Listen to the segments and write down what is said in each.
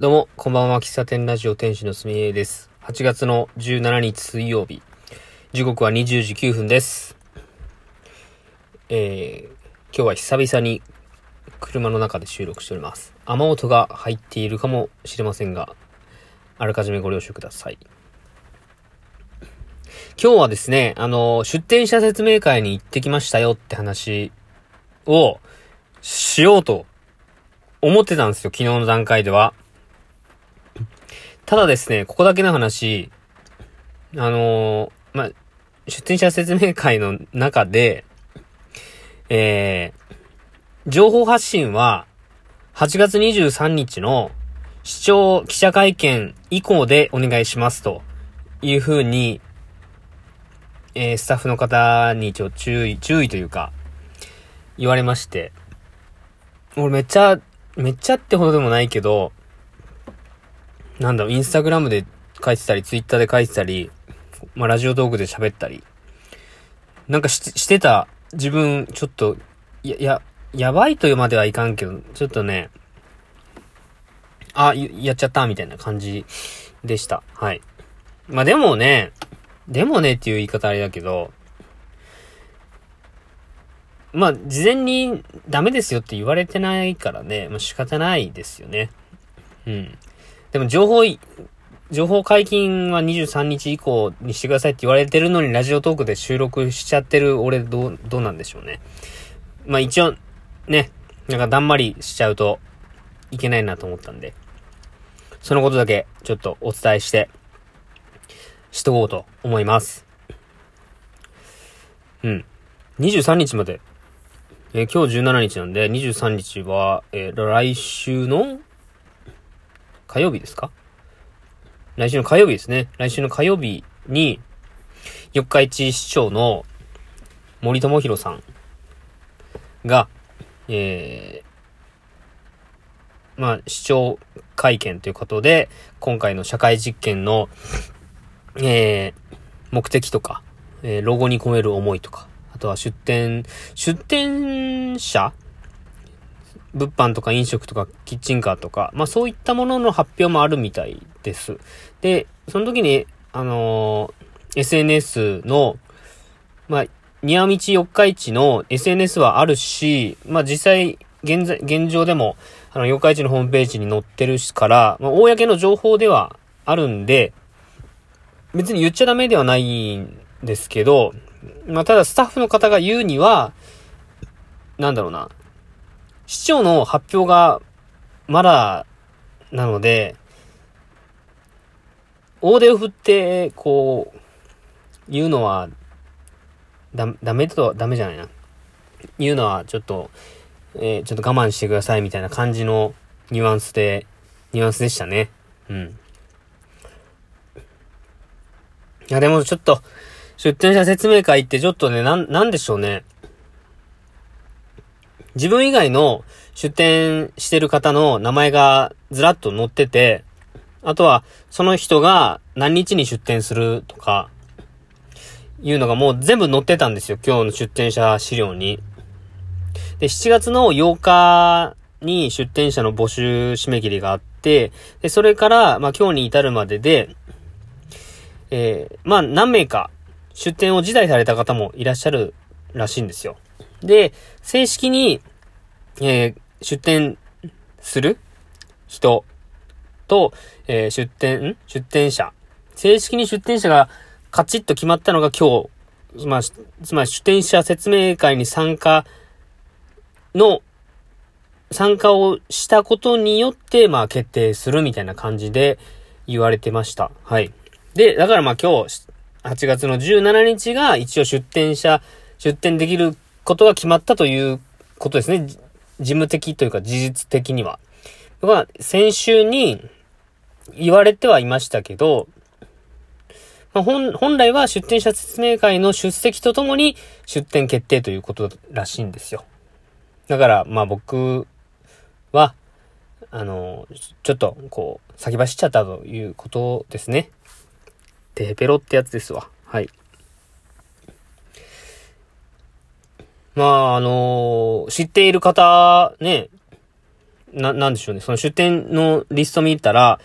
どうも、こんばんは。喫茶店ラジオ店主のすみえです。8月の17日水曜日。時刻は20時9分です。えー、今日は久々に車の中で収録しております。雨音が入っているかもしれませんが、あらかじめご了承ください。今日はですね、あの、出店者説明会に行ってきましたよって話をしようと思ってたんですよ、昨日の段階では。ただですね、ここだけの話、あのー、まあ、出展者説明会の中で、えー、情報発信は、8月23日の視聴記者会見以降でお願いしますというふうに、えー、スタッフの方にちょ注意、注意というか、言われまして、俺めっちゃ、めっちゃってほどでもないけど、なんだろう、インスタグラムで書いてたり、ツイッターで書いてたり、まあ、ラジオトークで喋ったり、なんかしてた自分、ちょっと、や、や、やばいというまではいかんけど、ちょっとね、あ、やっちゃったみたいな感じでした。はい。まあ、でもね、でもねっていう言い方あれだけど、まあ、事前にダメですよって言われてないからね、まあ仕方ないですよね。うん。でも情報、情報解禁は23日以降にしてくださいって言われてるのにラジオトークで収録しちゃってる俺どう、どうなんでしょうね。まあ一応、ね、なんかだんまりしちゃうといけないなと思ったんで、そのことだけちょっとお伝えして、しとこうと思います。うん。23日まで、えー、今日17日なんで、23日は、えー、来週の火曜日ですか？来週の火曜日ですね。来週の火曜日に、四日市市長の森友弘さんが、えー、まあ、市長会見ということで、今回の社会実験の、えー、目的とか、えー、ロゴに込める思いとか、あとは出店、出店者物販とか飲食とかキッチンカーとか、まあそういったものの発表もあるみたいです。で、その時に、あのー、SNS の、まあ、庭道四日市の SNS はあるし、まあ実際、現在、現状でも、あの、四日市のホームページに載ってるしから、まあ、公の情報ではあるんで、別に言っちゃダメではないんですけど、まあ、ただスタッフの方が言うには、なんだろうな、市長の発表がまだなので、大手を振って、こう、言うのは、だ、ダメと、ダメじゃないな。言うのは、ちょっと、えー、ちょっと我慢してくださいみたいな感じのニュアンスで、ニュアンスでしたね。うん。いや、でもちょっと、出展者説明会ってちょっとね、なん、なんでしょうね。自分以外の出店してる方の名前がずらっと載ってて、あとは、その人が何日に出店するとか、いうのがもう全部載ってたんですよ。今日の出店者資料に。で、7月の8日に出店者の募集締め切りがあって、で、それから、まあ今日に至るまでで、えー、まあ何名か出店を辞退された方もいらっしゃるらしいんですよ。で、正式に、えー、出店する？人？と、えー、出店、出店者？正式に出店者がカチッと決まったのが今日、まあ、つまり出店者説明会に参加の、参加をしたことによって、まあ、決定するみたいな感じで言われてました。はい。で、だからまあ今日、8月の17日が一応出店者、出店できることが決まったということですね。事務的というか事実的には。ま、先週に言われてはいましたけど、まあ、本、本来は出展者説明会の出席とともに出展決定ということらしいんですよ。だから、まあ僕は、あの、ちょっと、こう、先走っちゃったということですね。テーペロってやつですわ。はい。まあ、あのー、知っている方、ね、な、なんでしょうね。その出店のリスト見たら、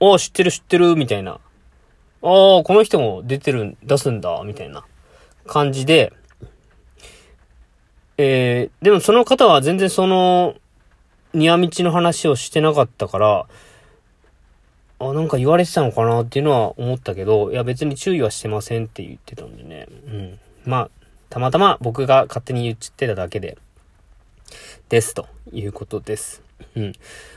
ああ、知ってる知ってる、みたいな。ああ、この人も出てる、出すんだ、みたいな感じで、えー、でもその方は全然その、庭道の話をしてなかったから、あ、なんか言われてたのかなっていうのは思ったけど、いや別に注意はしてませんって言ってたんでね。うん。まあ、たまたま僕が勝手に言ってただけで、ですということです。うん。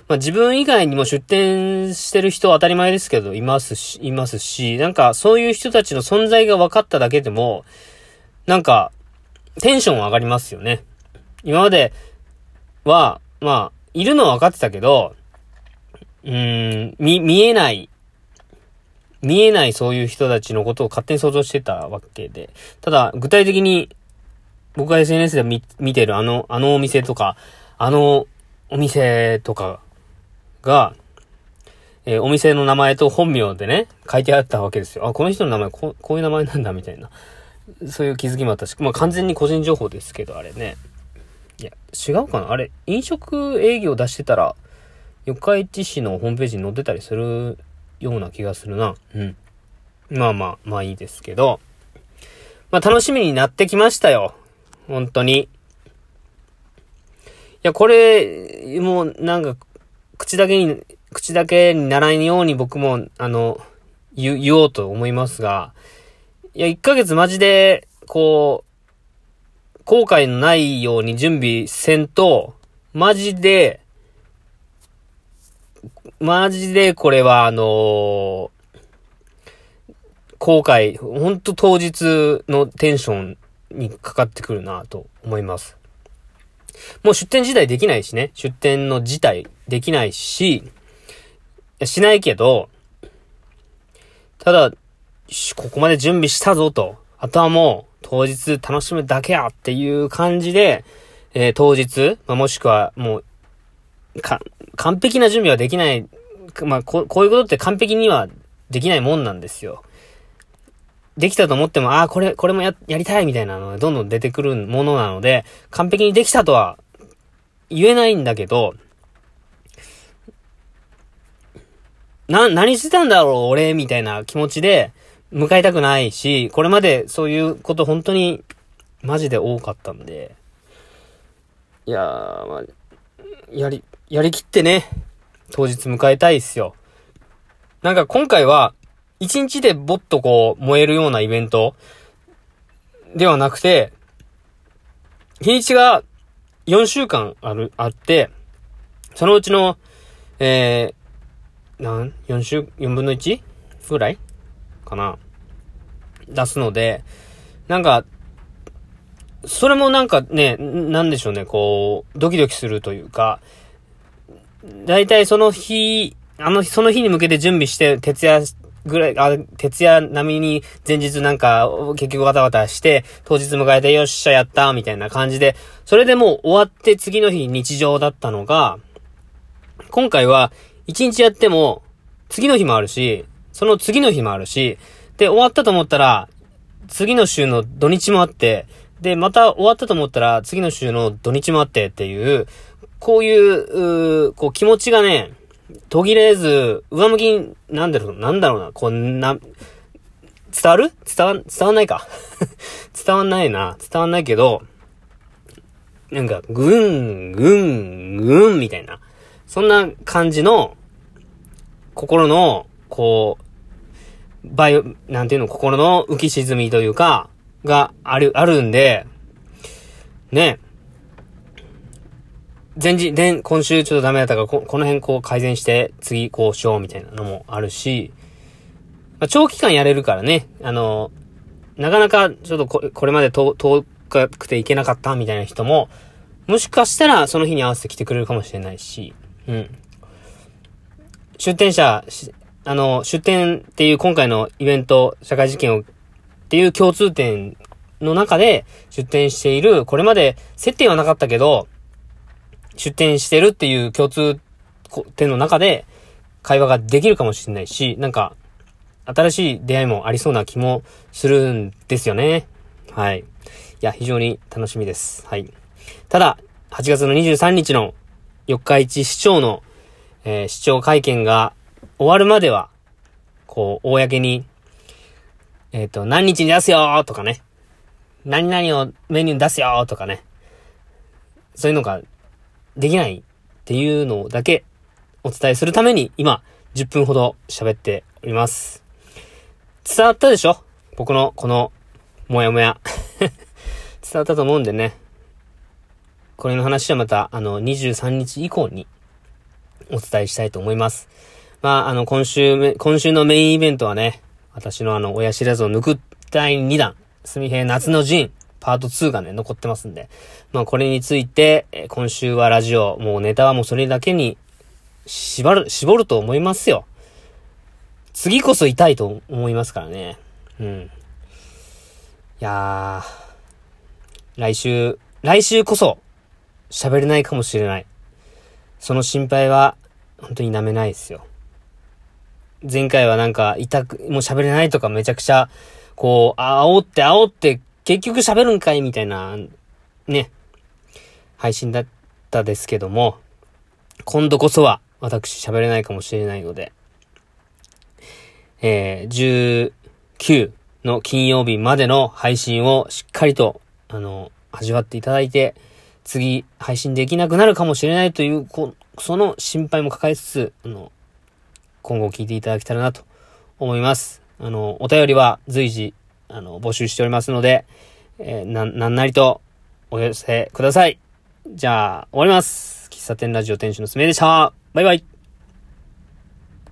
まあ自分以外にも出店してる人は当たり前ですけど、いますし、いますし、なんかそういう人たちの存在が分かっただけでも、なんか、テンション上がりますよね。今までは、まあ、いるのは分かってたけど、うーん、見、見えない、見えないそういう人たちのことを勝手に想像してたわけで。ただ、具体的に、僕が SNS で見、てるあの、あのお店とか、あのお店とかが、えー、お店の名前と本名でね、書いてあったわけですよ。あ、この人の名前こ、こういう名前なんだ、みたいな。そういう気づきもあったし、まあ完全に個人情報ですけど、あれね。いや、違うかなあれ、飲食営業出してたら、四日市市のホームページに載ってたりするような気がするな。うん。まあまあ、まあいいですけど。まあ楽しみになってきましたよ。本当に。いや、これ、もうなんか、口だけに、口だけにならんように僕も、あの、言、言おうと思いますが、いや、1ヶ月マジで、こう、後悔のないように準備せんと、マジで、マジでこれはあのー、後悔、ほんと当日のテンションにかかってくるなと思います。もう出店自体できないしね。出店の自体できないし、しないけど、ただ、ここまで準備したぞと。あとはもう当日楽しむだけやっていう感じで、えー、当日、まあ、もしくはもう、か、完璧な準備はできない、まあ、ここういうことって完璧にはできないもんなんですよ。できたと思っても、ああ、これ、これもや、やりたいみたいなのがどんどん出てくるものなので、完璧にできたとは言えないんだけど、な、何してたんだろう、俺、みたいな気持ちで迎えたくないし、これまでそういうこと本当にマジで多かったんで、いやー、まあ、やり、やりきってね、当日迎えたいっすよ。なんか今回は、一日でぼっとこう、燃えるようなイベントではなくて、日にちが4週間ある、あって、そのうちの、えー、なん ?4 週、4分の 1? ぐらいかな出すので、なんか、それもなんかね、なんでしょうね、こう、ドキドキするというか、だいたいその日、あの、その日に向けて準備して、徹夜ぐらい、あ、徹夜並みに前日なんか、結局バタバタして、当日迎えてよっしゃやったみたいな感じで、それでもう終わって次の日日常だったのが、今回は一日やっても、次の日もあるし、その次の日もあるし、で、終わったと思ったら、次の週の土日もあって、で、また終わったと思ったら、次の週の土日もあってっていう、こういう、うこう気持ちがね、途切れず、上向きに、なんだろう、なんだろうな、こんな、伝わる？伝わ、伝わんないか 伝わんないな。伝わんないけど、なんか、ぐん、ぐん、ぐん、みたいな。そんな感じの、心の、こう、バイオ、なんていうの、心の浮き沈みというか、がある、あるんで、ね、前日、で、今週ちょっとダメだったから、ここの辺こう改善して、次こうしようみたいなのもあるし、まあ、長期間やれるからね、あの、なかなかちょっとここれまで遠くていけなかったみたいな人も、もしかしたらその日に合わせて来てくれるかもしれないし、うん。出店者、あの、出店っていう今回のイベント、社会実験を、っていう共通点の中で出店している、これまで接点はなかったけど、出店してるっていう共通点の中で会話ができるかもしれないし、なんか、新しい出会いもありそうな気もするんですよね。はい。いや、非常に楽しみです。はい。ただ、8月の23日の四日市市長の、えー、市長会見が終わるまでは、こう、公に、えっ、ー、と、何日に出すよとかね。何々をメニューに出すよとかね。そういうのができないっていうのだけお伝えするために今10分ほど喋っております。伝わったでしょ？僕のこのもやもや。伝わったと思うんでね。これの話はまたあの23日以降にお伝えしたいと思います。まあ、あの今週、今週のメインイベントはね、私のあの親知らずを抜く第2弾、すみへ夏の陣、パート2がね、残ってますんで。まあこれについて、え今週はラジオ、もうネタはもうそれだけに縛る、絞ると思いますよ。次こそ痛いと思いますからね。うん。いやー、来週、来週こそ喋れないかもしれない。その心配は本当に舐めないですよ。前回はなんか痛く、もう喋れないとかめちゃくちゃ、こう、煽って煽って結局喋るんかいみたいな、ね、配信だったですけども、今度こそは私喋れないかもしれないので、えー、19の金曜日までの配信をしっかりと、あの、味わっていただいて、次配信できなくなるかもしれないという、こその心配も抱えつつ、あの、今後聞いていただけたらなと思います。あの、お便りは随時あの、募集しておりますので、えー、な、なんなりとお寄せください。じゃあ、終わります。喫茶店ラジオ店主のすめでした。バイバイ。